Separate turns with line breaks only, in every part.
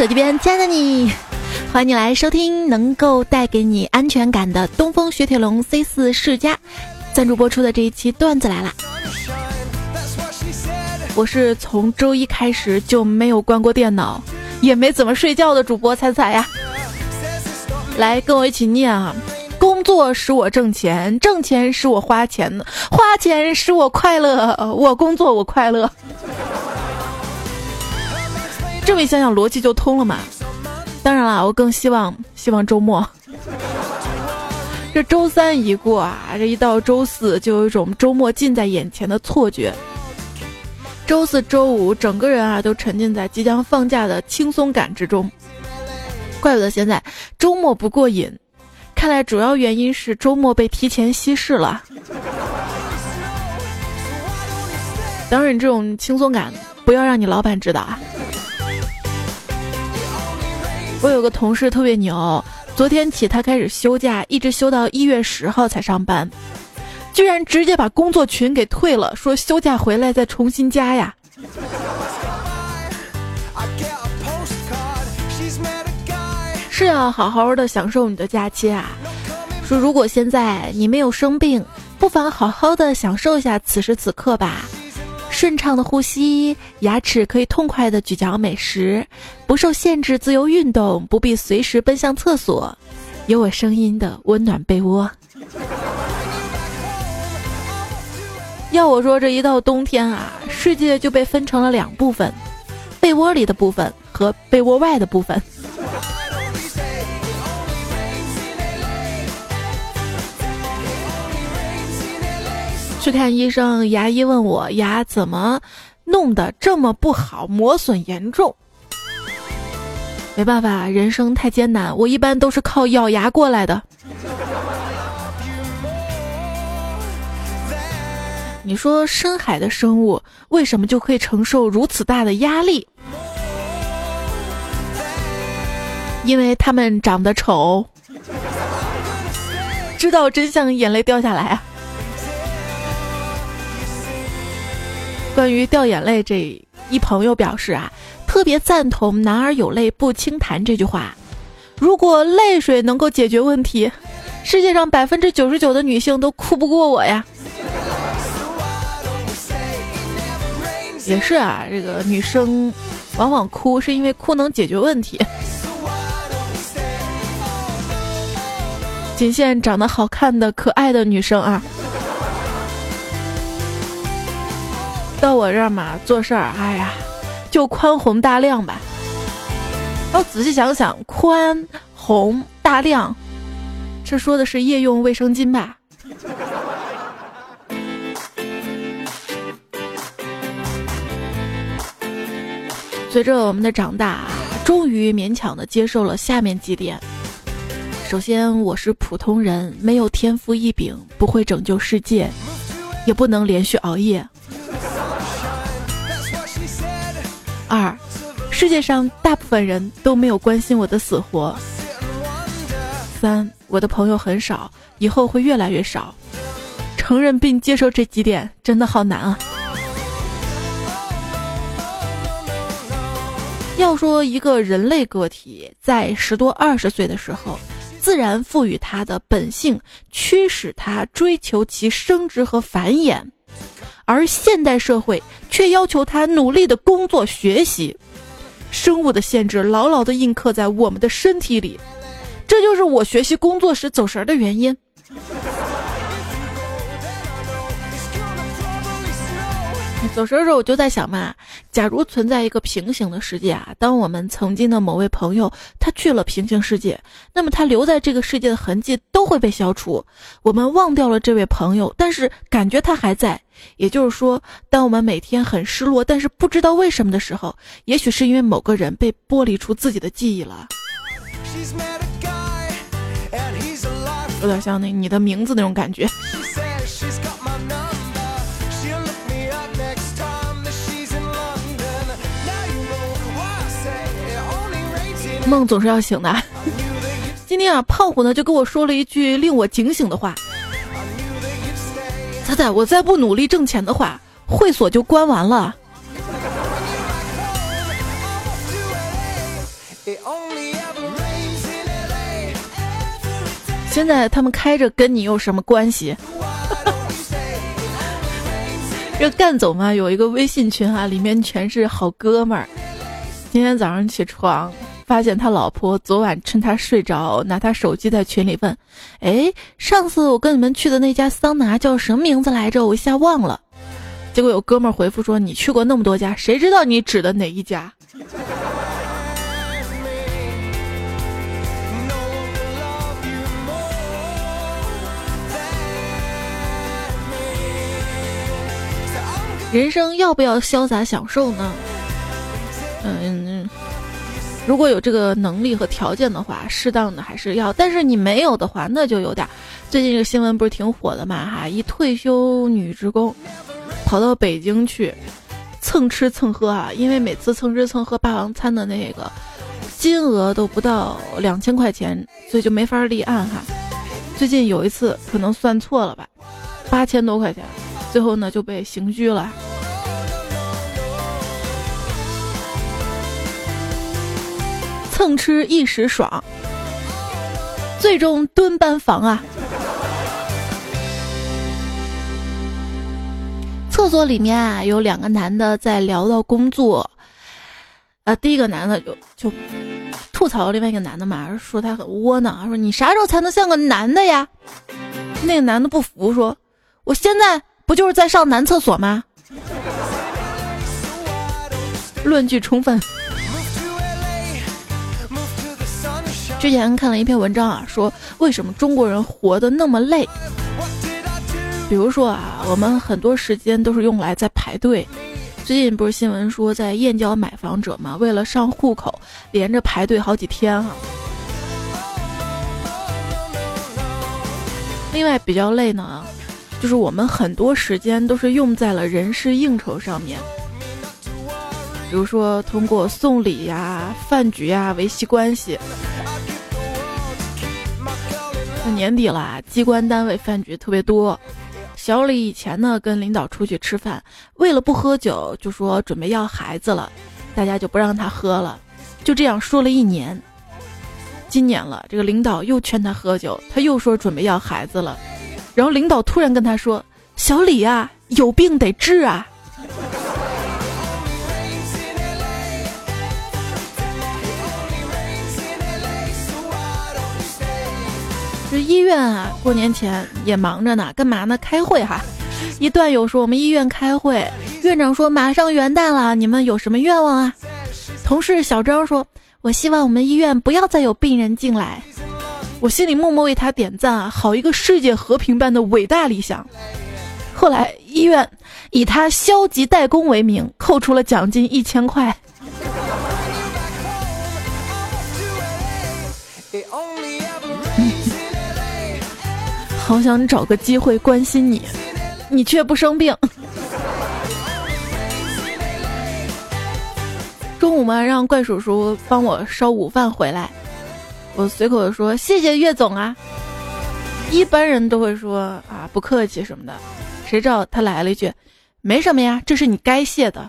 手机边，亲爱的你，欢迎你来收听能够带给你安全感的东风雪铁龙 C 四世家赞助播出的这一期段子来啦！我是从周一开始就没有关过电脑，也没怎么睡觉的主播彩彩呀。来跟我一起念啊！工作使我挣钱，挣钱使我花钱，花钱使我快乐。我工作我快乐。这么一想想，逻辑就通了嘛。当然了，我更希望希望周末。这周三一过啊，这一到周四就有一种周末近在眼前的错觉。周四周五，整个人啊都沉浸在即将放假的轻松感之中。怪不得现在周末不过瘾，看来主要原因是周末被提前稀释了。当然，这种轻松感不要让你老板知道啊。我有个同事特别牛，昨天起他开始休假，一直休到一月十号才上班，居然直接把工作群给退了，说休假回来再重新加呀。是要好好的享受你的假期啊！说如果现在你没有生病，不妨好好的享受一下此时此刻吧。顺畅的呼吸，牙齿可以痛快的咀嚼美食，不受限制自由运动，不必随时奔向厕所，有我声音的温暖被窝。要我说，这一到冬天啊，世界就被分成了两部分：被窝里的部分和被窝外的部分。去看医生，牙医问我牙怎么弄得这么不好，磨损严重。没办法，人生太艰难，我一般都是靠咬牙过来的。你说深海的生物为什么就可以承受如此大的压力？因为他们长得丑。知道真相，眼泪掉下来啊！关于掉眼泪这一朋友表示啊，特别赞同“男儿有泪不轻弹”这句话。如果泪水能够解决问题，世界上百分之九十九的女性都哭不过我呀。也是啊，这个女生往往哭是因为哭能解决问题。仅限长得好看的、可爱的女生啊。到我这儿嘛，做事儿，哎呀，就宽宏大量吧。要仔细想想，宽宏大量，这说的是夜用卫生巾吧？随着我们的长大，终于勉强的接受了下面几点：首先，我是普通人，没有天赋异禀，不会拯救世界，也不能连续熬夜。二，世界上大部分人都没有关心我的死活。三，我的朋友很少，以后会越来越少。承认并接受这几点真的好难啊！要说一个人类个体在十多二十岁的时候，自然赋予他的本性，驱使他追求其生殖和繁衍。而现代社会却要求他努力的工作学习，生物的限制牢牢的印刻在我们的身体里，这就是我学习工作时走神的原因。走神的时候，我就在想嘛，假如存在一个平行的世界啊，当我们曾经的某位朋友他去了平行世界，那么他留在这个世界的痕迹都会被消除，我们忘掉了这位朋友，但是感觉他还在。也就是说，当我们每天很失落，但是不知道为什么的时候，也许是因为某个人被剥离出自己的记忆了。有点像那你的名字那种感觉。梦总是要醒的。今天啊胖虎呢就跟我说了一句令我警醒的话。仔仔我再不努力挣钱的话会所就关完了。现在他们开着跟你有什么关系？这干总嘛有一个微信群哈里面全是好哥们儿。今天早上起床发现他老婆昨晚趁他睡着，拿他手机在群里问：“哎，上次我跟你们去的那家桑拿叫什么名字来着？我一下忘了。”结果有哥们儿回复说：“你去过那么多家，谁知道你指的哪一家？”人生要不要潇洒享受呢？嗯，如果有这个能力和条件的话，适当的还是要。但是你没有的话，那就有点。最近这个新闻不是挺火的嘛？哈，一退休女职工跑到北京去蹭吃蹭喝啊，因为每次蹭吃蹭喝霸王餐的那个金额都不到两千块钱，所以就没法立案哈。最近有一次可能算错了吧，八千多块钱。最后呢，就被刑拘了。蹭吃一时爽，最终蹲班房啊！厕所里面啊，有两个男的在聊到工作。啊，第一个男的就就吐槽另外一个男的嘛，说他很窝囊，说你啥时候才能像个男的呀？那个男的不服，说我现在。不就是在上男厕所吗？论据充分。之前看了一篇文章啊，说为什么中国人活得那么累？比如说啊，我们很多时间都是用来在排队。最近不是新闻说在燕郊买房者嘛，为了上户口，连着排队好几天哈。另外比较累呢。就是我们很多时间都是用在了人事应酬上面，比如说通过送礼呀、饭局呀维系关系。那年底了，机关单位饭局特别多。小李以前呢跟领导出去吃饭，为了不喝酒，就说准备要孩子了，大家就不让他喝了。就这样说了一年，今年了，这个领导又劝他喝酒，他又说准备要孩子了。然后领导突然跟他说：“小李啊，有病得治啊！”这医院啊，过年前也忙着呢，干嘛呢？开会哈。一段友说：“我们医院开会，院长说马上元旦了，你们有什么愿望啊？”同事小张说：“我希望我们医院不要再有病人进来。”我心里默默为他点赞啊，好一个世界和平般的伟大理想。后来医院以他消极怠工为名，扣除了奖金一千块。好想找个机会关心你，你却不生病。中午嘛，让怪叔叔帮我烧午饭回来。我随口说：“谢谢岳总啊。”一般人都会说：“啊，不客气什么的。”谁知道他来了一句：“没什么呀，这是你该谢的。”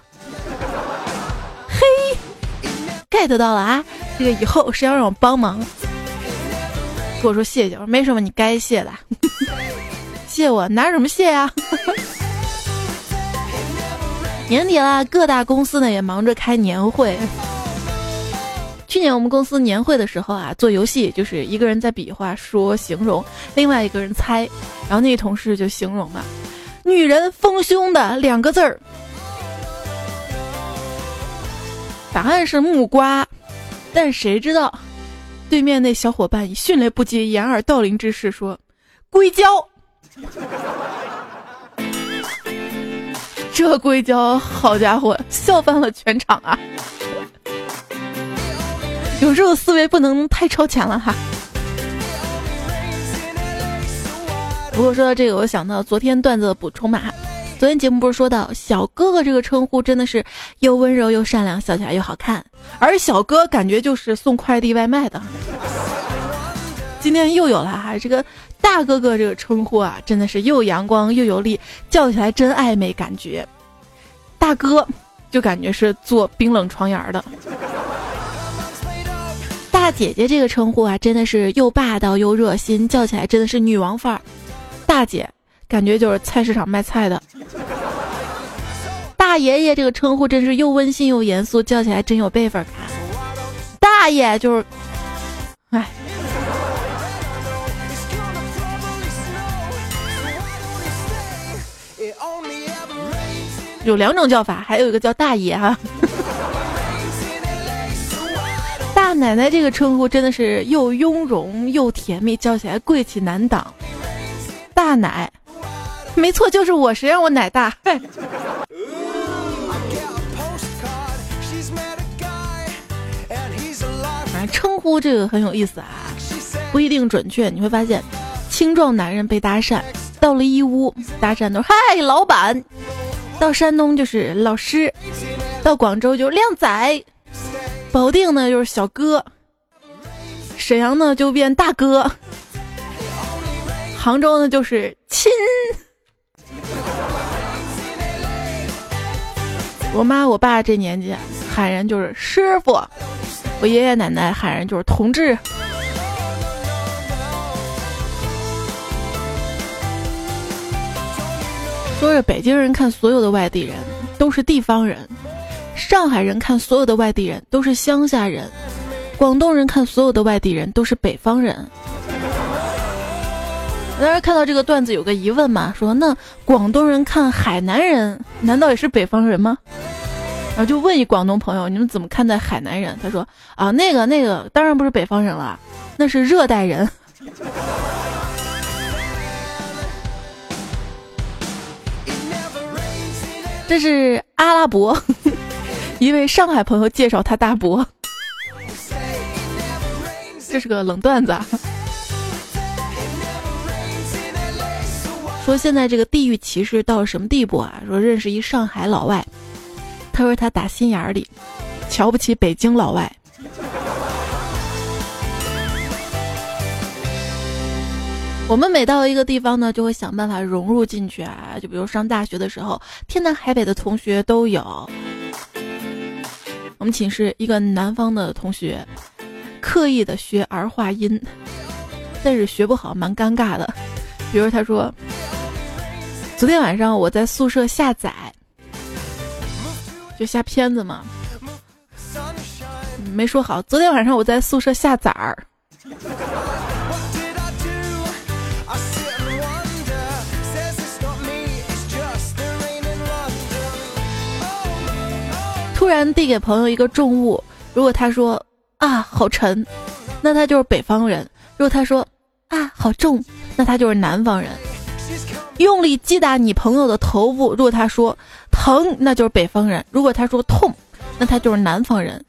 嘿，get 到了啊！这个以后谁要让我帮忙，跟我说谢谢。我说没什么，你该谢的。谢我拿什么谢呀？年底了，各大公司呢也忙着开年会。去年我们公司年会的时候啊，做游戏就是一个人在比划说形容，另外一个人猜，然后那同事就形容了“女人丰胸”的两个字儿，答案是木瓜，但谁知道，对面那小伙伴以迅雷不及掩耳盗铃之势说“硅胶”，这硅胶好家伙，笑翻了全场啊！有时候思维不能太超前了哈。不过说到这个，我想到昨天段子的补充嘛。昨天节目不是说到小哥哥这个称呼真的是又温柔又善良，笑起来又好看，而小哥感觉就是送快递外卖的。今天又有了哈，这个大哥哥这个称呼啊，真的是又阳光又有力，叫起来真暧昧感觉。大哥就感觉是做冰冷床沿的。大姐姐这个称呼啊，真的是又霸道又热心，叫起来真的是女王范儿。大姐，感觉就是菜市场卖菜的。大爷爷这个称呼真是又温馨又严肃，叫起来真有辈分感。大爷就是，哎，有两种叫法，还有一个叫大爷哈。大奶奶这个称呼真的是又雍容又甜蜜，叫起来贵气难挡。大奶，没错，就是我，谁让我奶大？称呼这个很有意思啊，不一定准确。你会发现，青壮男人被搭讪，到了义乌搭讪都嗨老板，到山东就是老师，到广州就靓仔，保定呢就是小哥，沈阳呢就变大哥，杭州呢就是亲。我妈我爸这年纪喊人就是师傅。我爷爷奶奶喊人就是同志。说是北京人看所有的外地人都是地方人，上海人看所有的外地人都是乡下人，广东人看所有的外地人都是北方人。当时看到这个段子有个疑问嘛，说那广东人看海南人难道也是北方人吗？然后就问一广东朋友，你们怎么看待海南人？他说啊，那个那个当然不是北方人了，那是热带人。这是阿拉伯，一位上海朋友介绍他大伯。这是个冷段子。啊。说现在这个地域歧视到了什么地步啊？说认识一上海老外。他说他打心眼里瞧不起北京老外。我们每到一个地方呢，就会想办法融入进去啊。就比如上大学的时候，天南海北的同学都有。我们寝室一个南方的同学，刻意的学儿化音，但是学不好，蛮尴尬的。比如他说，昨天晚上我在宿舍下载。就下片子嘛，没说好。昨天晚上我在宿舍下崽儿，突然递给朋友一个重物，如果他说啊好沉，那他就是北方人；如果他说啊好重，那他就是南方人。用力击打你朋友的头部，如果他说疼，那就是北方人；如果他说痛，那他就是南方人。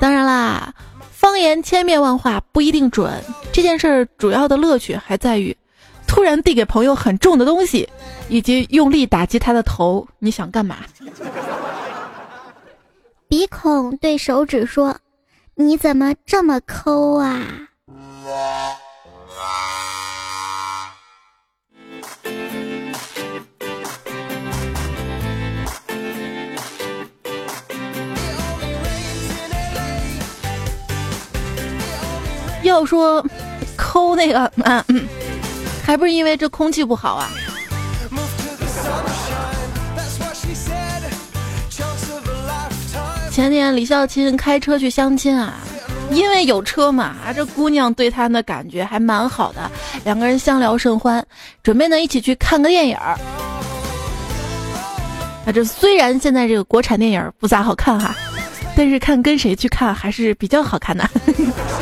当然啦，方言千变万化，不一定准。这件事儿主要的乐趣还在于，突然递给朋友很重的东西，以及用力打击他的头。你想干嘛？
鼻孔对手指说：“你怎么这么抠啊？”
要说抠那个，嗯，还不是因为这空气不好啊。前年李孝钦开车去相亲啊，因为有车嘛，这姑娘对他的感觉还蛮好的，两个人相聊甚欢，准备呢一起去看个电影儿。啊，这虽然现在这个国产电影不咋好看哈，但是看跟谁去看还是比较好看的。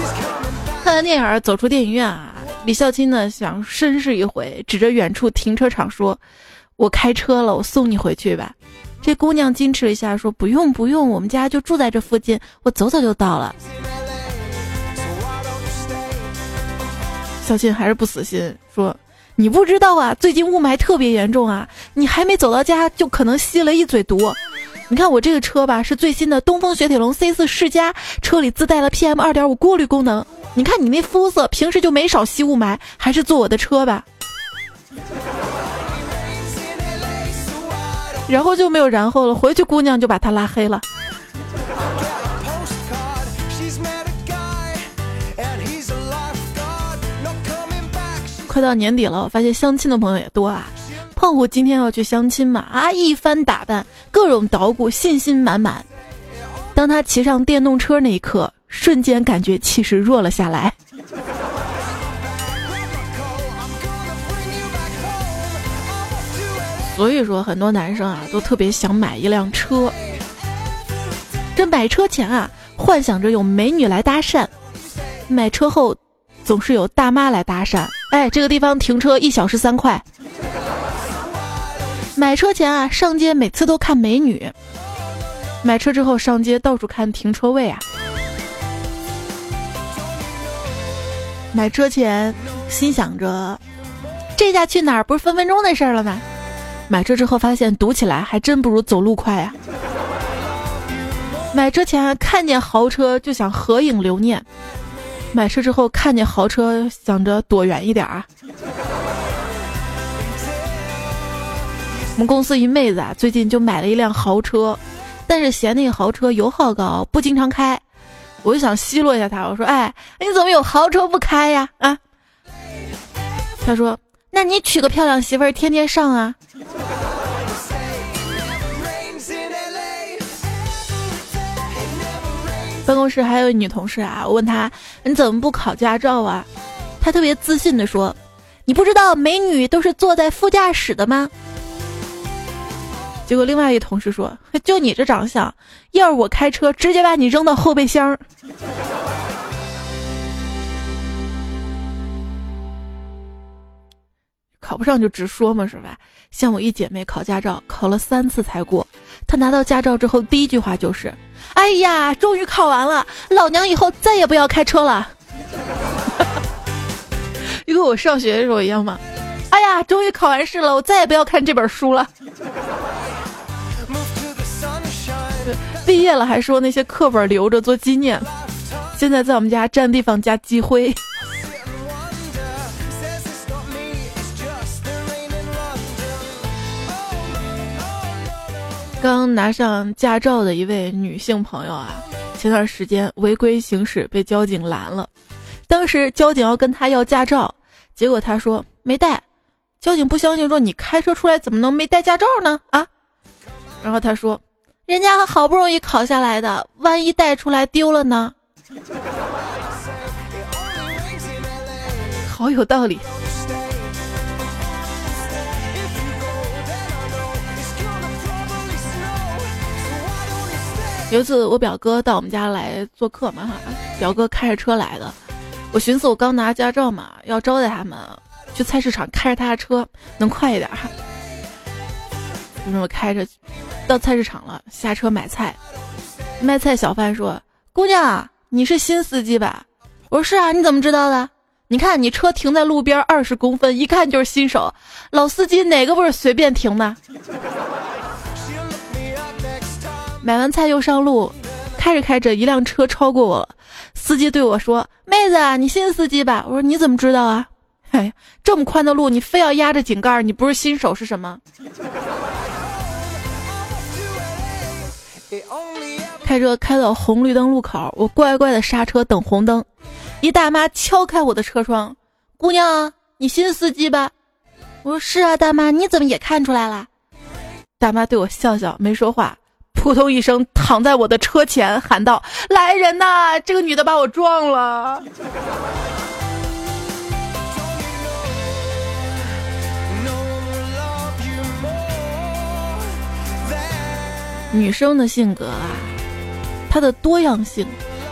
看完电影走出电影院啊，李孝钦呢想绅士一回，指着远处停车场说：“我开车了，我送你回去吧。”这姑娘矜持了一下说：“不用不用，我们家就住在这附近，我走走就到了。”小新还是不死心，说：“你不知道啊，最近雾霾特别严重啊，你还没走到家就可能吸了一嘴毒。你看我这个车吧，是最新的东风雪铁龙 C 四世嘉，车里自带了 PM 二点五过滤功能。”你看你那肤色，平时就没少吸雾霾，还是坐我的车吧。然后就没有然后了回去姑娘就把他拉黑了。快到年底了我发现相亲的朋友也多啊。胖虎今天要去相亲嘛啊一番打扮各种捣鼓信心满满。当他骑上电动车那一刻瞬间感觉气势弱了下来。所以说，很多男生啊，都特别想买一辆车。这买车前啊，幻想着有美女来搭讪；买车后，总是有大妈来搭讪。哎，这个地方停车一小时三块。买车前啊，上街每次都看美女；买车之后上街到处看停车位啊。买车前心想着，这下去哪儿不是分分钟的事儿了吗？买车之后发现堵起来还真不如走路快呀。买车前看见豪车就想合影留念，买车之后看见豪车想着躲远一点啊。我们公司一妹子啊，最近就买了一辆豪车，但是嫌那个豪车油耗高，不经常开。我就想奚落一下他，我说：“哎，你怎么有豪车不开呀？”啊，他说：“那你娶个漂亮媳妇儿，天天上啊。”办公室还有女同事啊，我问她：“你怎么不考驾照啊？”她特别自信的说：“你不知道美女都是坐在副驾驶的吗？”结果另外一同事说：“就你这长相，要是我开车，直接把你扔到后备箱。”考不上就直说嘛，是吧？像我一姐妹考驾照，考了三次才过。她拿到驾照之后，第一句话就是：“哎呀，终于考完了，老娘以后再也不要开车了。”就跟我上学的时候一样嘛。哎呀，终于考完试了，我再也不要看这本书了。毕业了还说那些课本留着做纪念，现在在我们家占地方加积灰。刚拿上驾照的一位女性朋友啊，前段时间违规行驶被交警拦了，当时交警要跟她要驾照，结果她说没带，交警不相信说你开车出来怎么能没带驾照呢？啊，然后她说。人家好不容易考下来的，万一带出来丢了呢？好有道理。有一次我表哥到我们家来做客嘛，哈，表哥开着车来的，我寻思我刚拿驾照嘛，要招待他们，去菜市场开着他的车能快一点哈。就这么开着。到菜市场了，下车买菜。卖菜小贩说：“姑娘，你是新司机吧？”我说：“是啊，你怎么知道的？你看你车停在路边二十公分，一看就是新手。老司机哪个不是随便停的？”买完菜又上路，开着开着，一辆车超过我了。司机对我说：“妹子，你新司机吧？”我说：“你怎么知道啊？”嘿，这么宽的路，你非要压着井盖，你不是新手是什么？开车开到红绿灯路口，我乖乖的刹车等红灯。一大妈敲开我的车窗：“姑娘，你新司机吧？”我说：“是啊，大妈，你怎么也看出来了？”大妈对我笑笑，没说话，扑通一声躺在我的车前，喊道：“来人呐！这个女的把我撞了。”女生的性格啊，她的多样性，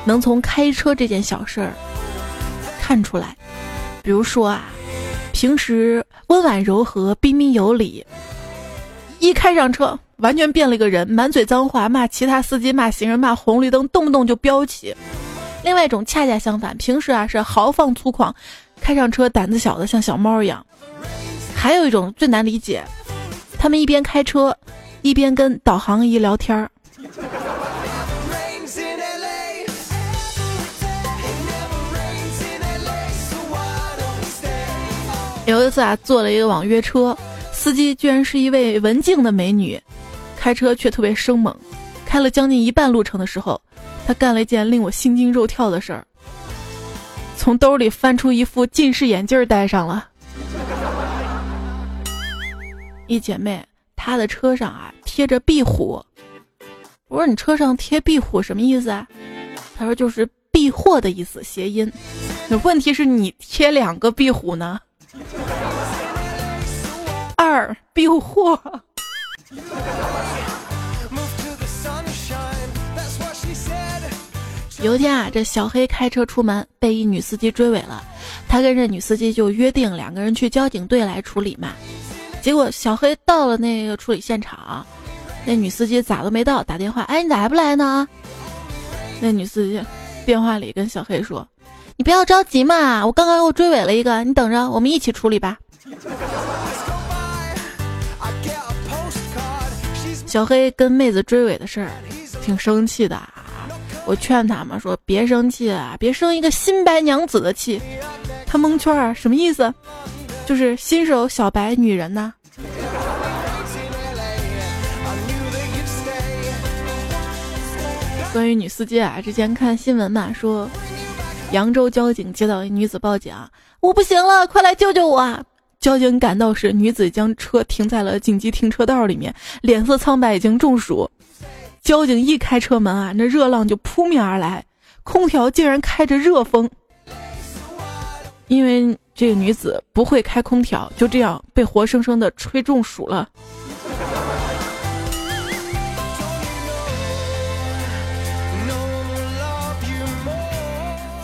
能从开车这件小事儿看出来。比如说啊，平时温婉柔和、彬彬有礼，一开上车完全变了一个人，满嘴脏话，骂其他司机、骂行人、骂红绿灯，动不动就飙起。另外一种恰恰相反，平时啊是豪放粗犷，开上车胆子小的像小猫一样。还有一种最难理解，他们一边开车。一边跟导航仪聊天儿。有一次啊，坐了一个网约车，司机居然是一位文静的美女，开车却特别生猛。开了将近一半路程的时候，他干了一件令我心惊肉跳的事儿，从兜里翻出一副近视眼镜戴上了。一姐妹她的车上啊贴着壁虎，我说你车上贴壁虎什么意思啊？她说就是避祸的意思，谐音。那问题是你贴两个壁虎呢？二避祸。有一天啊，这小黑开车出门，被一女司机追尾了。他跟这女司机就约定两个人去交警队来处理嘛。结果小黑到了那个处理现场，那女司机咋都没到，打电话，哎，你咋还不来呢？那女司机电话里跟小黑说：“你不要着急嘛，我刚刚又追尾了一个，你等着，我们一起处理吧。”小黑跟妹子追尾的事儿，挺生气的啊。我劝他嘛，说别生气啊，别生一个新白娘子的气。他蒙圈儿，什么意思？就是新手小白女人呐。关于女司机啊，之前看新闻嘛，说扬州交警接到一女子报警，我不行了，快来救救我！交警赶到时，女子将车停在了紧急停车道里面，脸色苍白，已经中暑。交警一开车门啊，那热浪就扑面而来，空调竟然开着热风。因为这个女子不会开空调，就这样被活生生的吹中暑了。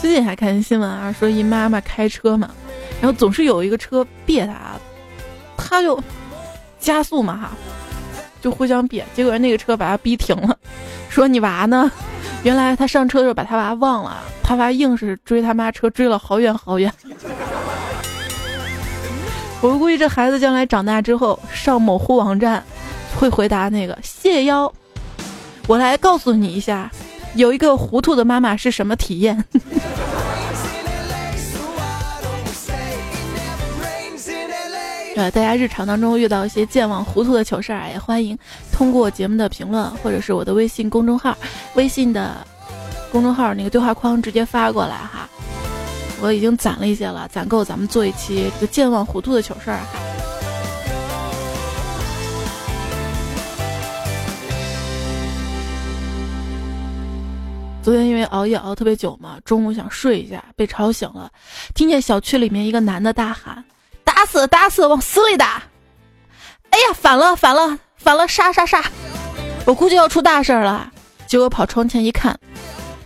最近还看新闻啊，说一妈妈开车嘛，然后总是有一个车别他，他就加速嘛哈。就互相别，结果那个车把他逼停了，说你娃呢？原来他上车的时候把他娃忘了，他娃硬是追他妈车追了好远好远。我估计这孩子将来长大之后上某乎网站，会回答那个谢邀。我来告诉你一下，有一个糊涂的妈妈是什么体验。呃，大家日常当中遇到一些健忘糊涂的糗事儿，也欢迎通过节目的评论或者是我的微信公众号，微信的公众号那个对话框直接发过来哈。我已经攒了一些了，攒够咱们做一期这个健忘糊涂的糗事儿哈。昨天因为熬夜熬特别久嘛，中午想睡一下，被吵醒了，听见小区里面一个男的大喊。打死打死，往死里打！哎呀，反了反了反了，杀杀杀！我估计要出大事了。结果跑窗前一看，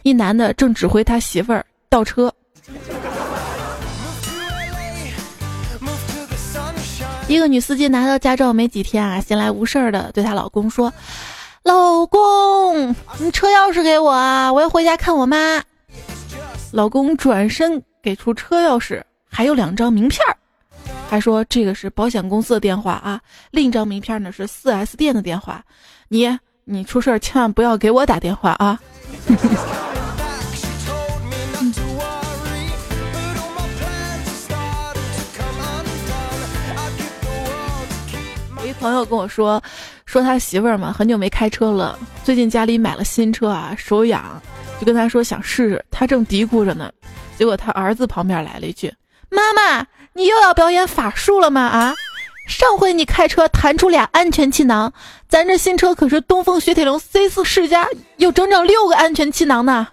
一男的正指挥他媳妇儿倒车。一个女司机拿到驾照没几天啊，闲来无事儿的对她老公说：“老公，你车钥匙给我啊，我要回家看我妈。”老公转身给出车钥匙，还有两张名片儿。他说这个是保险公司的电话啊，另一张名片呢是四 S 店的电话，你你出事儿千万不要给我打电话啊！有 一朋友跟我说，说他媳妇儿嘛很久没开车了，最近家里买了新车啊，手痒，就跟他说想试试，他正嘀咕着呢，结果他儿子旁边来了一句：“妈妈。”你又要表演法术了吗？啊！上回你开车弹出俩安全气囊，咱这新车可是东风雪铁龙 C 四世家，有整整六个安全气囊呢。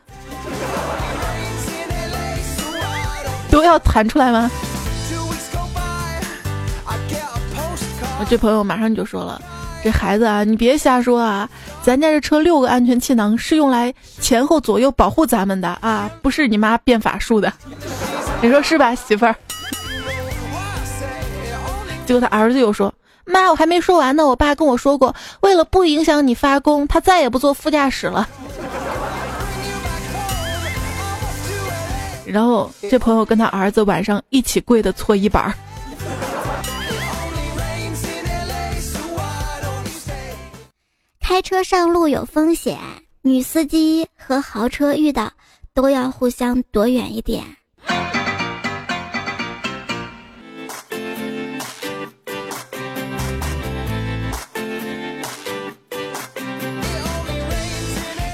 都要弹出来吗？我这朋友马上就说了：“这孩子啊，你别瞎说啊！咱家这车六个安全气囊是用来前后左右保护咱们的啊，不是你妈变法术的。你说是吧，媳妇儿？”结果他儿子又说：“妈，我还没说完呢。我爸跟我说过，为了不影响你发功，他再也不坐副驾驶了。”然后这朋友跟他儿子晚上一起跪的搓衣板儿。
开车上路有风险，女司机和豪车遇到都要互相躲远一点。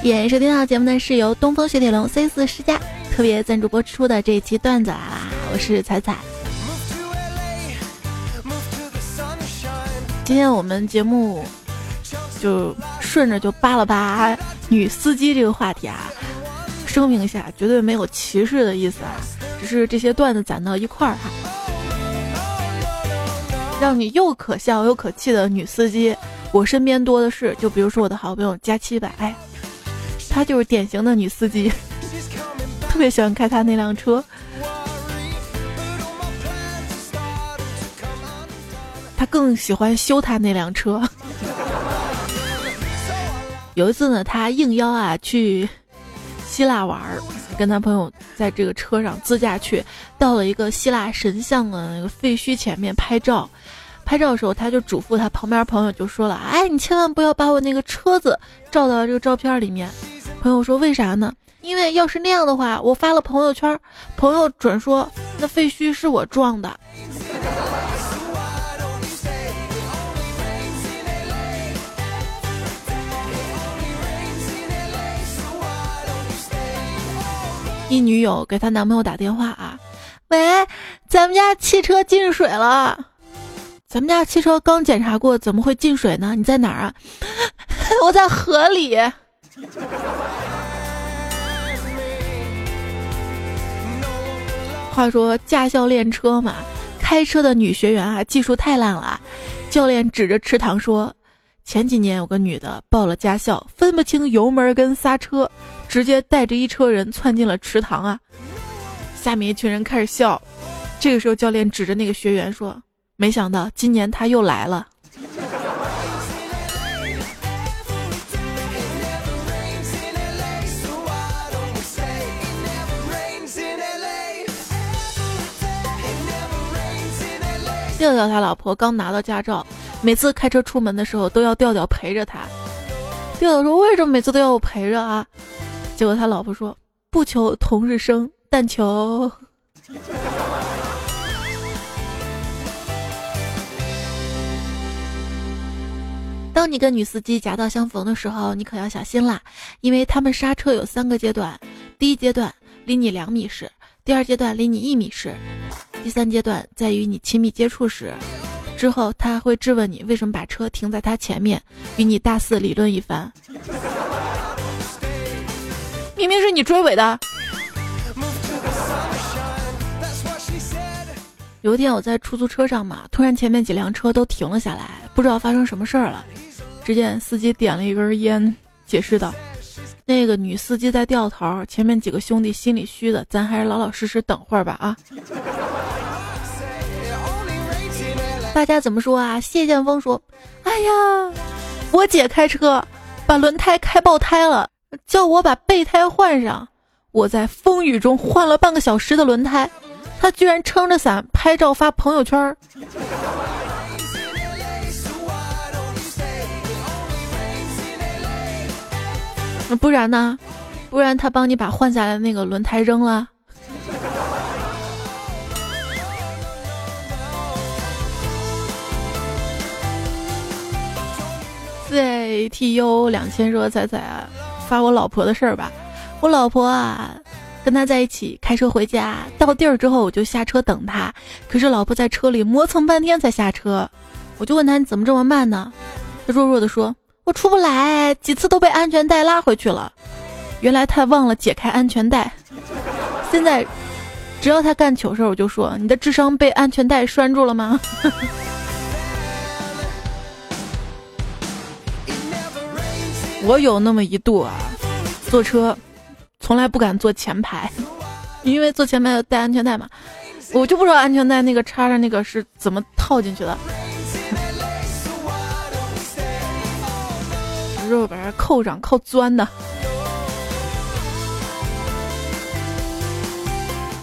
演收听到节目的是由东风雪铁龙 C 四世家特别赞助播出的这一期段子啦，我是彩彩。今天我们节目就顺着就扒了扒女司机这个话题啊，声明一下，绝对没有歧视的意思啊，只是这些段子攒到一块儿哈，让你又可笑又可气的女司机，我身边多的是。就比如说我的好朋友加七百，哎，她就是典型的女司机，特别喜欢开她那辆车。她更喜欢修她那辆车。有一次呢，他应邀啊去希腊玩儿，跟他朋友在这个车上自驾去，到了一个希腊神像的那个废墟前面拍照。拍照的时候，他就嘱咐他旁边朋友就说了：“哎，你千万不要把我那个车子照到这个照片里面。”朋友说：“为啥呢？因为要是那样的话，我发了朋友圈，朋友准说那废墟是我撞的。”一女友给她男朋友打电话啊，喂，咱们家汽车进水了，咱们家汽车刚检查过，怎么会进水呢？你在哪儿啊？我在河里。话说驾校练车嘛，开车的女学员啊，技术太烂了，教练指着池塘说。前几年有个女的报了驾校，分不清油门跟刹车，直接带着一车人窜进了池塘啊！下面一群人开始笑。这个时候教练指着那个学员说：“没想到今年他又来了。”调调他老婆刚拿到驾照。每次开车出门的时候都要调调陪着他。调调说：“为什么每次都要我陪着啊？”结果他老婆说：“不求同日生，但求……”当你跟女司机夹道相逢的时候，你可要小心啦，因为他们刹车有三个阶段：第一阶段离你两米时，第二阶段离你一米时，第三阶段在与你亲密接触时。之后，他还会质问你为什么把车停在他前面，与你大肆理论一番。明明是你追尾的。有一天我在出租车上嘛，突然前面几辆车都停了下来，不知道发生什么事儿了。只见司机点了一根烟，解释道：“那个女司机在掉头，前面几个兄弟心里虚的，咱还是老老实实等会儿吧啊。”大家怎么说啊？谢剑锋说：“哎呀，我姐开车把轮胎开爆胎了，叫我把备胎换上。我在风雨中换了半个小时的轮胎，她居然撑着伞拍照发朋友圈。那不然呢？不然他帮你把换下来的那个轮胎扔了。” ZTU 两千说彩彩啊，发我老婆的事儿吧。我老婆啊，跟他在一起开车回家，到地儿之后我就下车等他，可是老婆在车里磨蹭半天才下车。我就问他你怎么这么慢呢？他弱弱的说：“我出不来，几次都被安全带拉回去了。”原来他忘了解开安全带。现在只要他干糗事，我就说：“你的智商被安全带拴住了吗？” 我有那么一度啊，坐车从来不敢坐前排，因为坐前排要带安全带嘛，我就不知道安全带那个插上那个是怎么套进去的，肉把它扣上，靠钻的。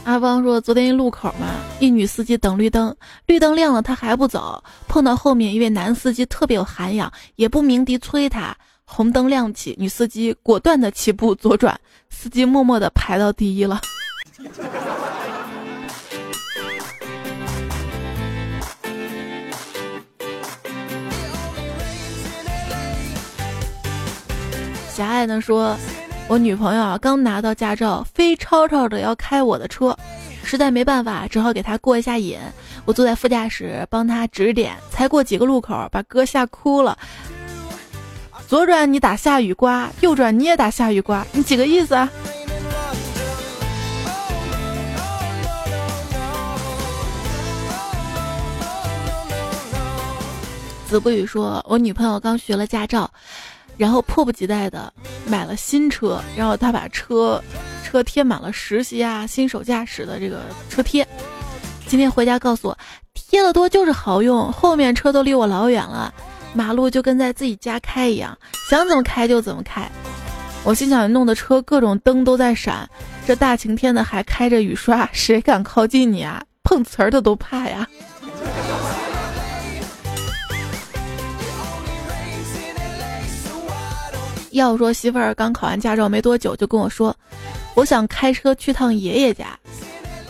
阿芳说，昨天一路口嘛，一女司机等绿灯，绿灯亮了，她还不走，碰到后面一位男司机特别有涵养，也不鸣笛催她。红灯亮起，女司机果断的起步左转，司机默默的排到第一了。狭隘的说，我女朋友啊刚拿到驾照，非吵吵的要开我的车，实在没办法，只好给她过一下瘾。我坐在副驾驶帮她指点，才过几个路口，把哥吓哭了。左转你打下雨刮，右转你也打下雨刮，你几个意思啊？子不语说：“我女朋友刚学了驾照，然后迫不及待的买了新车，然后他把车车贴满了实习啊、新手驾驶的这个车贴。今天回家告诉我，贴的多就是好用，后面车都离我老远了，马路就跟在自己家开一样，想怎么开就怎么开。我心想，弄的车各种灯都在闪，这大晴天的还开着雨刷，谁敢靠近你啊？碰瓷儿的都怕呀。”要说媳妇儿刚考完驾照没多久，就跟我说，我想开车去趟爷爷家。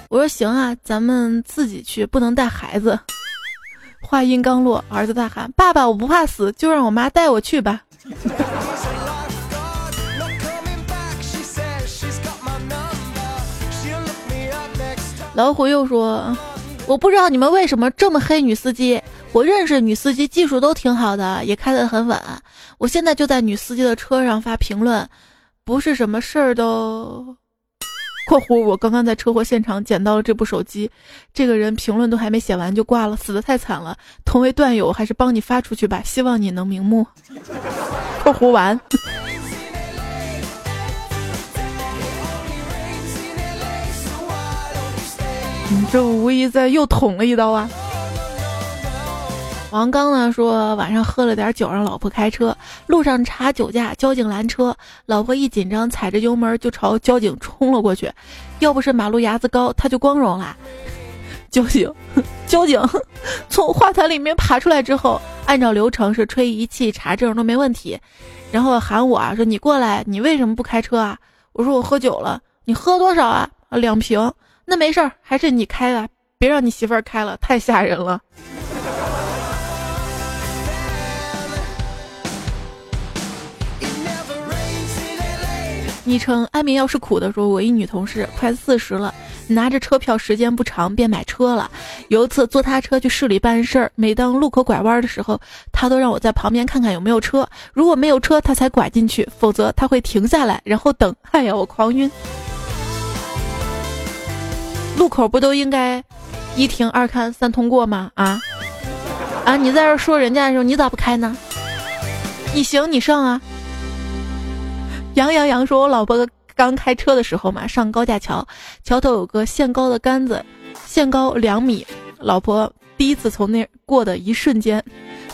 我说行啊，咱们自己去，不能带孩子。话音刚落，儿子大喊：“爸爸，我不怕死，就让我妈带我去吧。”老虎又说：“我不知道你们为什么这么黑女司机。”我认识女司机，技术都挺好的，也开得很稳。我现在就在女司机的车上发评论，不是什么事儿都。括弧我刚刚在车祸现场捡到了这部手机，这个人评论都还没写完就挂了，死的太惨了。同为段友，还是帮你发出去吧，希望你能瞑目。括弧完。你 这无疑在又捅了一刀啊！王刚呢说晚上喝了点酒，让老婆开车，路上查酒驾，交警拦车，老婆一紧张踩着油门就朝交警冲了过去，要不是马路牙子高，他就光荣了。交警，交警从花坛里面爬出来之后，按照流程是吹仪器查证都没问题，然后喊我啊说你过来，你为什么不开车啊？我说我喝酒了，你喝多少啊？啊两瓶，那没事儿，还是你开吧，别让你媳妇儿开了，太吓人了。昵称安眠药是苦的说，我一女同事快四十了，拿着车票时间不长便买车了。有一次坐他车去市里办事儿，每当路口拐弯的时候，他都让我在旁边看看有没有车，如果没有车，他才拐进去，否则他会停下来然后等。哎呀，我狂晕！路口不都应该一停二看三通过吗？啊啊！你在这说人家的时候，你咋不开呢？你行你上啊！杨洋洋说：“我老婆刚开车的时候嘛，上高架桥，桥头有个限高的杆子，限高两米。老婆第一次从那过的一瞬间，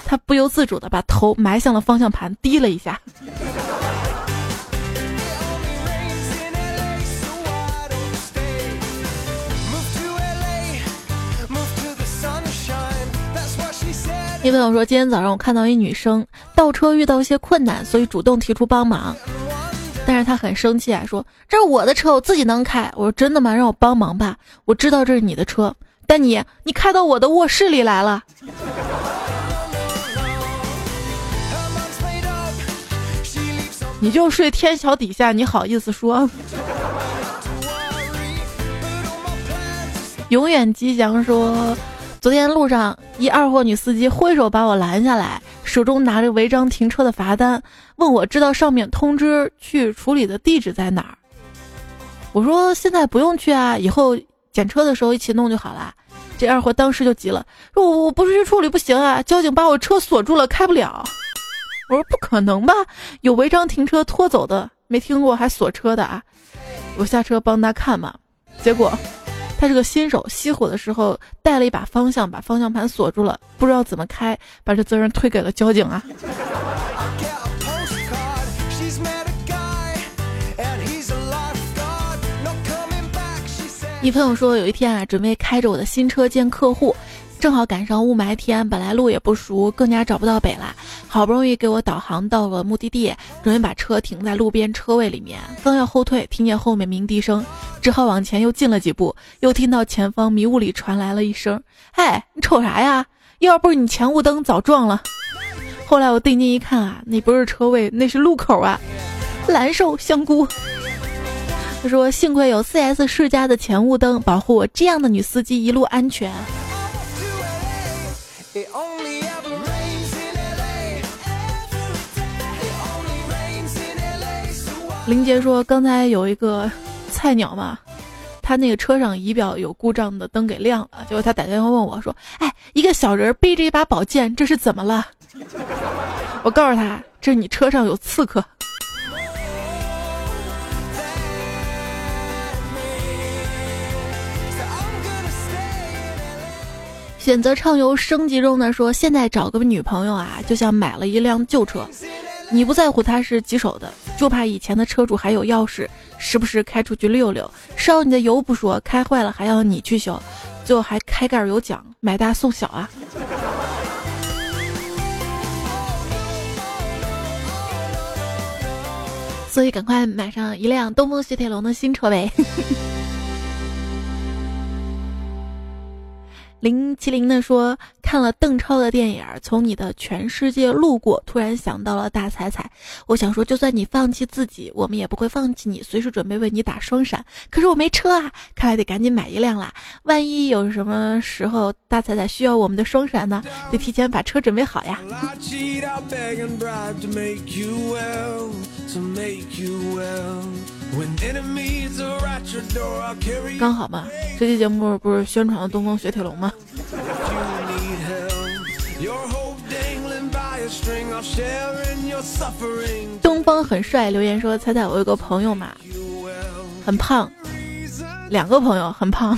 她不由自主的把头埋向了方向盘，低了一下。一朋友说，今天早上我看到一女生倒车遇到一些困难，所以主动提出帮忙。”但是他很生气啊，说这是我的车，我自己能开。我说真的吗？让我帮忙吧。我知道这是你的车，但你你开到我的卧室里来了，你就睡天桥底下，你好意思说？永远吉祥说。昨天路上，一二货女司机挥手把我拦下来，手中拿着违章停车的罚单，问我知道上面通知去处理的地址在哪儿。我说现在不用去啊，以后检车的时候一起弄就好了。这二货当时就急了，说我我不是去处理不行啊，交警把我车锁住了，开不了。我说不可能吧，有违章停车拖走的，没听过还锁车的啊？我下车帮他看嘛，结果。他是个新手，熄火的时候带了一把方向，把方向盘锁住了，不知道怎么开，把这责任推给了交警啊。一朋友说，有一天啊，准备开着我的新车见客户。正好赶上雾霾天，本来路也不熟，更加找不到北了。好不容易给我导航到了目的地，准备把车停在路边车位里面，刚要后退，听见后面鸣笛声，只好往前又进了几步，又听到前方迷雾里传来了一声：“嗨，你瞅啥呀？要不是你前雾灯，早撞了。”后来我定睛一看啊，那不是车位，那是路口啊。蓝瘦香菇。他说：“幸亏有 4S 世家的前雾灯保护我这样的女司机一路安全。”林杰说：“刚才有一个菜鸟嘛，他那个车上仪表有故障的灯给亮了，结果他打电话问我说：‘哎，一个小人背着一把宝剑，这是怎么了？’我告诉他：‘这你车上有刺客。’”选择畅游升级中的说，现在找个女朋友啊，就像买了一辆旧车，你不在乎它是几手的，就怕以前的车主还有钥匙，时不时开出去溜溜，烧你的油不说，开坏了还要你去修，最后还开盖有奖，买大送小啊！所以赶快买上一辆东风雪铁龙的新车呗。零七零的说，看了邓超的电影《从你的全世界路过》，突然想到了大彩彩。我想说，就算你放弃自己，我们也不会放弃你，随时准备为你打双闪。可是我没车啊，看来得赶紧买一辆啦。万一有什么时候大彩彩需要我们的双闪呢？得提前把车准备好呀。刚好嘛，这期节目不是宣传了东风雪铁龙吗？东方很帅，留言说：猜猜我有个朋友嘛，很胖，两个朋友很胖，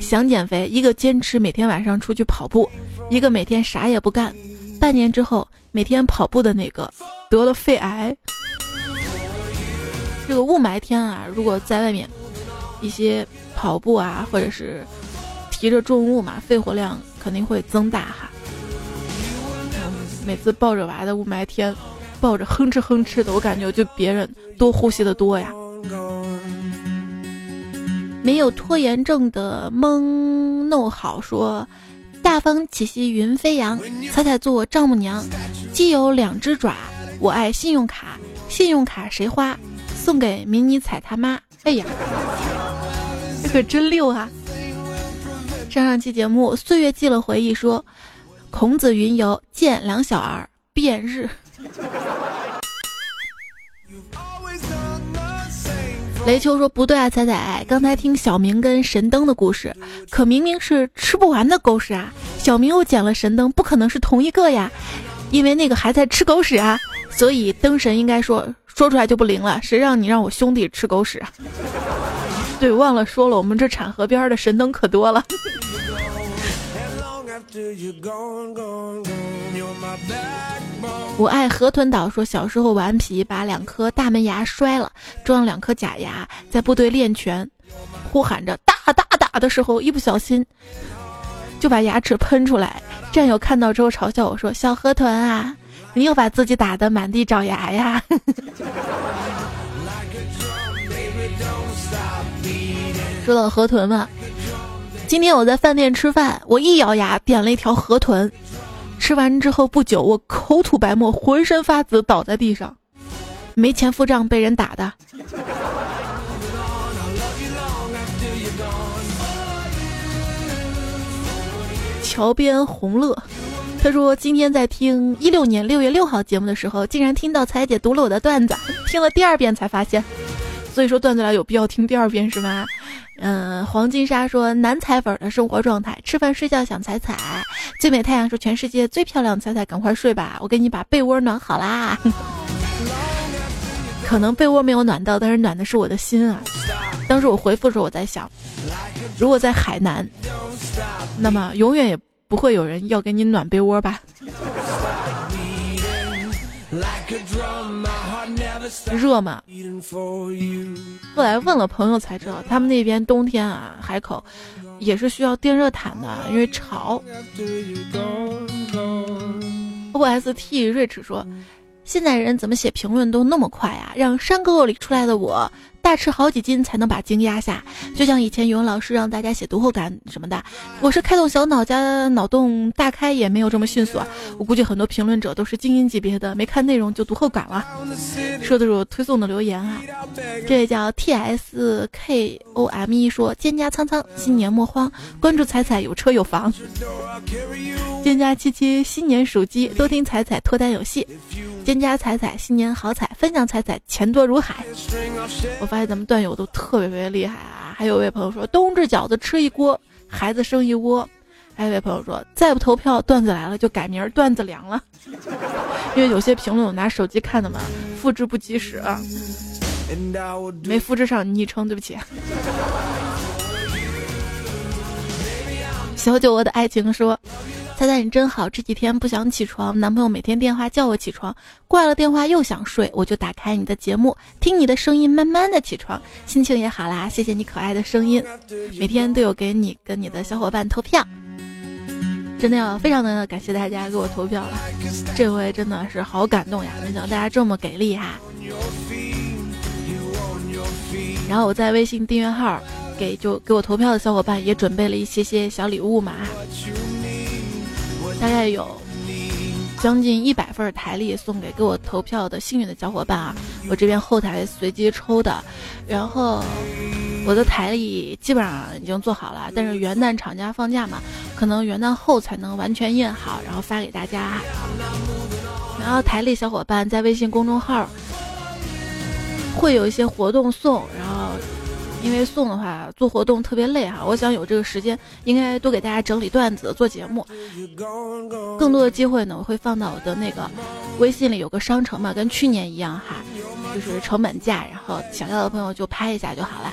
想减肥，一个坚持每天晚上出去跑步，一个每天啥也不干，半年之后每天跑步的那个得了肺癌。这个雾霾天啊，如果在外面一些跑步啊，或者是提着重物嘛，肺活量肯定会增大哈。每次抱着娃的雾霾天，抱着哼哧哼哧的，我感觉就别人多呼吸的多呀。没有拖延症的蒙弄好说，大风起兮云飞扬，彩彩做我丈母娘，既有两只爪，我爱信用卡，信用卡谁花？送给迷你彩他妈！哎呀，这可真溜啊！上上期节目《岁月记了回忆》说，孔子云游见两小儿辩日。雷秋说不对啊，彩彩，刚才听小明跟神灯的故事，可明明是吃不完的狗屎啊！小明又捡了神灯，不可能是同一个呀，因为那个还在吃狗屎啊，所以灯神应该说。说出来就不灵了，谁让你让我兄弟吃狗屎啊？对，忘了说了，我们这产河边的神灯可多了。我爱河豚岛说，小时候顽皮，把两颗大门牙摔了，装了两颗假牙，在部队练拳，呼喊着打打打的时候，一不小心就把牙齿喷出来。战友看到之后嘲笑我说：“小河豚啊。”你又把自己打得满地找牙呀！说到河豚嘛，今天我在饭店吃饭，我一咬牙点了一条河豚，吃完之后不久，我口吐白沫，浑身发紫，倒在地上，没钱付账，被人打的。桥边红乐。他说：“今天在听一六年六月六号节目的时候，竟然听到彩姐读了我的段子，听了第二遍才发现。所以说段子来有必要听第二遍是吗？嗯，黄金沙说男彩粉的生活状态：吃饭睡觉想彩彩。最美太阳说全世界最漂亮的彩彩，赶快睡吧，我给你把被窝暖好啦。可能被窝没有暖到，但是暖的是我的心啊。当时我回复的时候，我在想，如果在海南，那么永远也。”不会有人要给你暖被窝吧？热吗？后来问了朋友才知道，他们那边冬天啊，海口也是需要电热毯的，因为潮。O S T 瑞驰说：“现在人怎么写评论都那么快啊？让山沟沟里出来的我。”大吃好几斤才能把精压下。就像以前语文老师让大家写读后感什么的，我是开动小脑加脑洞大开也没有这么迅速啊。我估计很多评论者都是精英级别的，没看内容就读后感了。说的是我推送的留言啊，这位叫 T S K O M 一说：蒹葭苍苍，新年莫慌，关注彩彩有车有房。蒹葭七七，新年属鸡，多听彩彩脱单有戏。蒹葭彩彩，新年好彩，分享彩彩，钱多如海。我发现咱们段友都特别特别厉害啊！还有位朋友说，冬至饺子吃一锅，孩子生一窝。还有位朋友说，再不投票，段子来了就改名段子凉了。因为有些评论我拿手机看的嘛，复制不及时啊，没复制上昵称，对不起。小酒窝的爱情说。猜猜你真好，这几天不想起床，男朋友每天电话叫我起床，挂了电话又想睡，我就打开你的节目，听你的声音，慢慢的起床，心情也好啦。谢谢你可爱的声音，每天都有给你跟你的小伙伴投票，真的要非常的感谢大家给我投票了，这回真的是好感动呀！没想到大家这么给力哈。然后我在微信订阅号给就给我投票的小伙伴也准备了一些些小礼物嘛。大概有将近一百份台历送给给我投票的幸运的小伙伴啊！我这边后台随机抽的，然后我的台历基本上已经做好了，但是元旦厂家放假嘛，可能元旦后才能完全印好，然后发给大家。然后台历小伙伴在微信公众号会有一些活动送，然后。因为送的话做活动特别累哈，我想有这个时间，应该多给大家整理段子做节目。更多的机会呢，我会放到我的那个微信里有个商城嘛，跟去年一样哈，就是成本价，然后想要的朋友就拍一下就好了。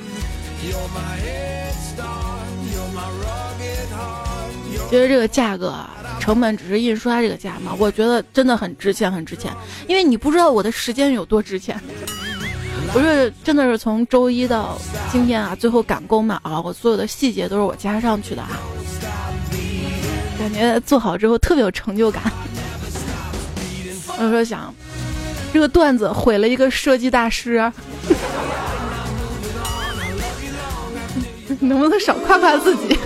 觉得这个价格成本只是印刷这个价嘛，我觉得真的很值钱，很值钱，因为你不知道我的时间有多值钱。不是，真的是从周一到今天啊，最后赶工嘛啊，我所有的细节都是我加上去的啊，感觉做好之后特别有成就感。我说想，这个段子毁了一个设计大师，能不能少夸夸自己？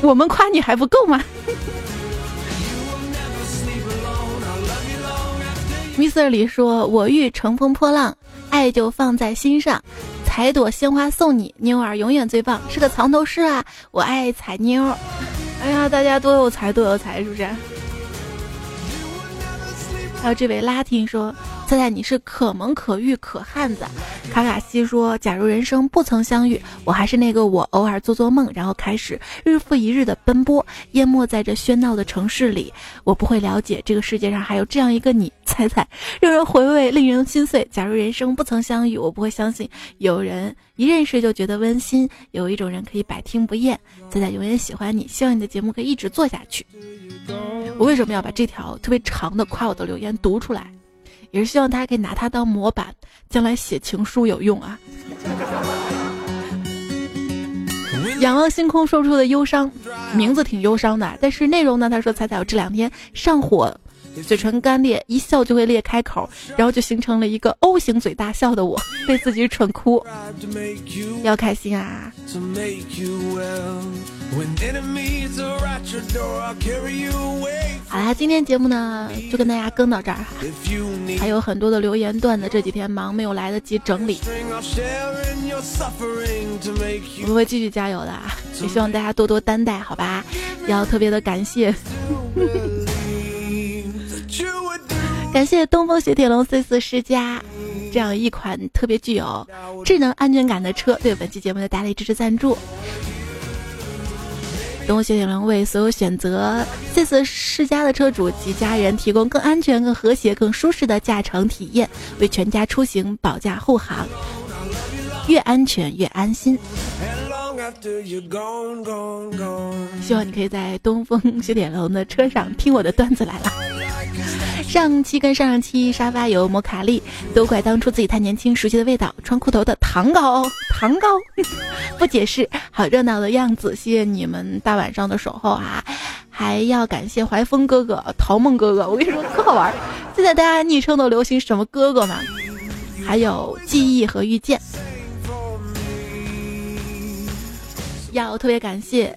我们夸你还不够吗？Mr 李说：“我欲乘风破浪。”爱就放在心上，采朵鲜花送你，妞儿永远最棒，是个藏头诗啊！我爱采妞。哎呀，大家多有才，多有才，是不是？还有这位拉丁说。猜猜你是可萌可遇可汉子，卡卡西说：“假如人生不曾相遇，我还是那个我，偶尔做做梦，然后开始日复一日的奔波，淹没在这喧闹的城市里。我不会了解这个世界上还有这样一个你。猜猜，让人回味，令人心碎。假如人生不曾相遇，我不会相信有人一认识就觉得温馨，有一种人可以百听不厌。猜猜，永远喜欢你，希望你的节目可以一直做下去。我为什么要把这条特别长的夸我的留言读出来？”也是希望大家可以拿它当模板，将来写情书有用啊！仰望星空说出的忧伤，名字挺忧伤的，但是内容呢？他说：“彩彩，我这两天上火。”嘴唇干裂，一笑就会裂开口，然后就形成了一个 O 型嘴大笑的我，被自己蠢哭，要开心啊！好啦，今天节目呢就跟大家更到这儿哈，还有很多的留言段子，这几天忙没有来得及整理，我们会继续加油的啊！也希望大家多多担待，好吧？要特别的感谢。感谢东风雪铁龙 C 四世家，这样一款特别具有智能安全感的车，对本期节目的大力支持赞助。东风雪铁龙为所有选择这次试驾的车主及家人提供更安全、更和谐、更舒适的驾乘体验，为全家出行保驾护航，越安全越安心。希望你可以在东风 雪铁龙的车上听我的段子来了。上期跟上上期沙发有摩卡利，都怪当初自己太年轻，熟悉的味道，穿裤头的糖糕，糖糕，不解释，好热闹的样子，谢谢你们大晚上的守候啊，还要感谢怀风哥哥、陶梦哥哥，我跟你说特好玩，现在大家昵称都流行什么哥哥嘛，还有记忆和遇见，要特别感谢。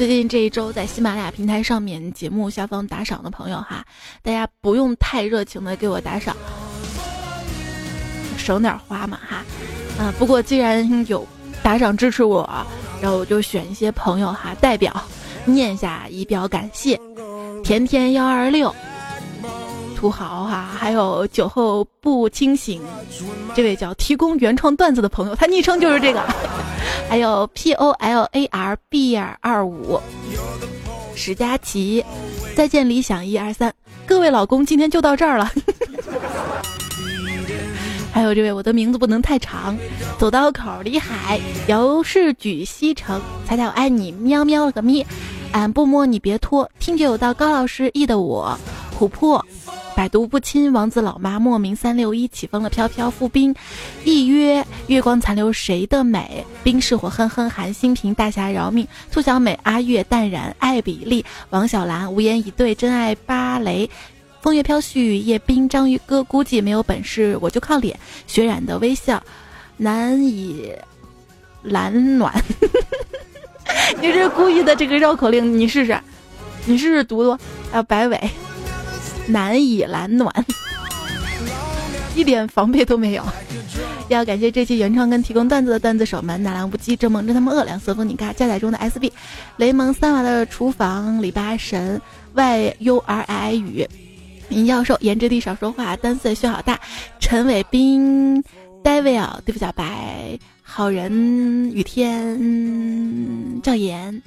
最近这一周在喜马拉雅平台上面节目下方打赏的朋友哈，大家不用太热情的给我打赏，省点花嘛哈。啊，不过既然有打赏支持我，然后我就选一些朋友哈代表念下以表感谢。甜甜幺二六。土豪哈，还有酒后不清醒，这位叫提供原创段子的朋友，他昵称就是这个。还有 P O L A R B R 二五，史佳琪，再见理想一二三，各位老公今天就到这儿了。还有这位，我的名字不能太长，走到口李海，姚氏举西城，彩彩我爱你，喵喵了个咪，俺不摸你别拖，听觉有道高老师译的我，琥珀。百毒不侵，王子老妈莫名三六一起风了飘飘覆冰，一约月光残留谁的美？冰是火哼哼，寒心平大侠饶命，兔小美阿月淡然爱比利，王小兰无言以对真爱芭蕾，风月飘絮叶冰章鱼哥估计没有本事，我就靠脸血染的微笑难以蓝暖。你这是故意的这个绕口令，你试试，你试试读读，还有白尾。难以拦暖，一点防备都没有。要感谢这期原创跟提供段子的段子手们：纳兰不羁、正梦真他们恶良、色风你嘎、加载中的 SB、雷蒙三娃的厨房、李八神、Y U R I 语、林教授、颜值低少说话、单色血好大、陈伟斌、David、对付小白、好人雨天、赵岩。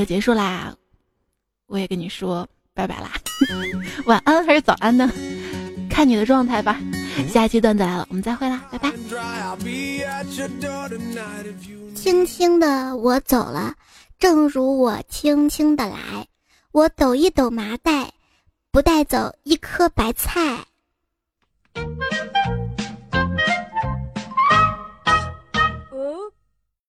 歌结束啦，我也跟你说拜拜啦，晚安还是早安呢？看你的状态吧。下一期段子来了，我们再会啦，拜拜。
轻轻的我走了，正如我轻轻的来，我抖一抖麻袋，不带走一颗白菜。